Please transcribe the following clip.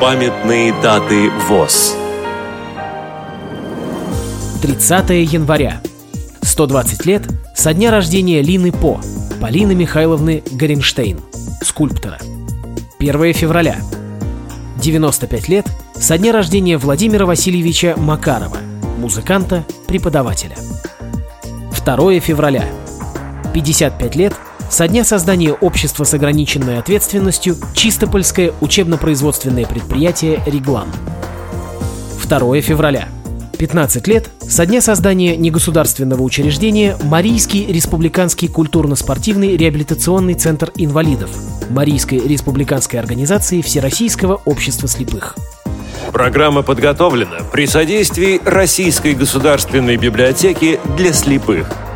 Памятные даты ВОЗ 30 января. 120 лет со дня рождения Лины По, Полины Михайловны Горенштейн, скульптора. 1 февраля. 95 лет со дня рождения Владимира Васильевича Макарова, музыканта, преподавателя. 2 февраля. 55 лет со дня создания общества с ограниченной ответственностью Чистопольское учебно-производственное предприятие «Реглан». 2 февраля. 15 лет со дня создания негосударственного учреждения Марийский республиканский культурно-спортивный реабилитационный центр инвалидов Марийской республиканской организации Всероссийского общества слепых. Программа подготовлена при содействии Российской государственной библиотеки для слепых –